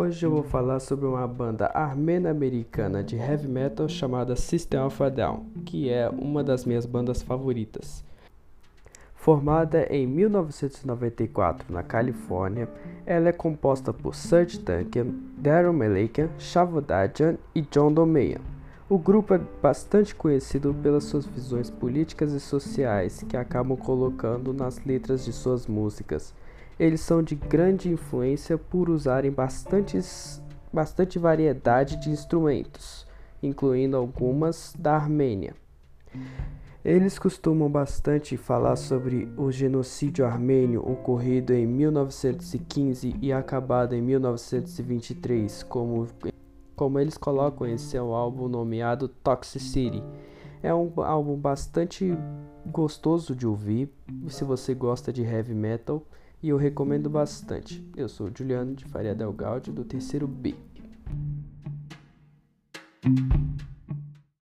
Hoje eu vou falar sobre uma banda armeno-americana de heavy metal chamada System of a Down, que é uma das minhas bandas favoritas. Formada em 1994 na Califórnia, ela é composta por Serge Tankian, Darren Malakian, Shavodajan e John Domeyan. O grupo é bastante conhecido pelas suas visões políticas e sociais que acabam colocando nas letras de suas músicas. Eles são de grande influência por usarem bastantes, bastante variedade de instrumentos, incluindo algumas da Armênia. Eles costumam bastante falar sobre o genocídio armênio ocorrido em 1915 e acabado em 1923, como, como eles colocam em seu álbum nomeado Toxicity. É um álbum bastante gostoso de ouvir, se você gosta de heavy metal e eu recomendo bastante. Eu sou Juliano de Faria Delgaudio, do terceiro B.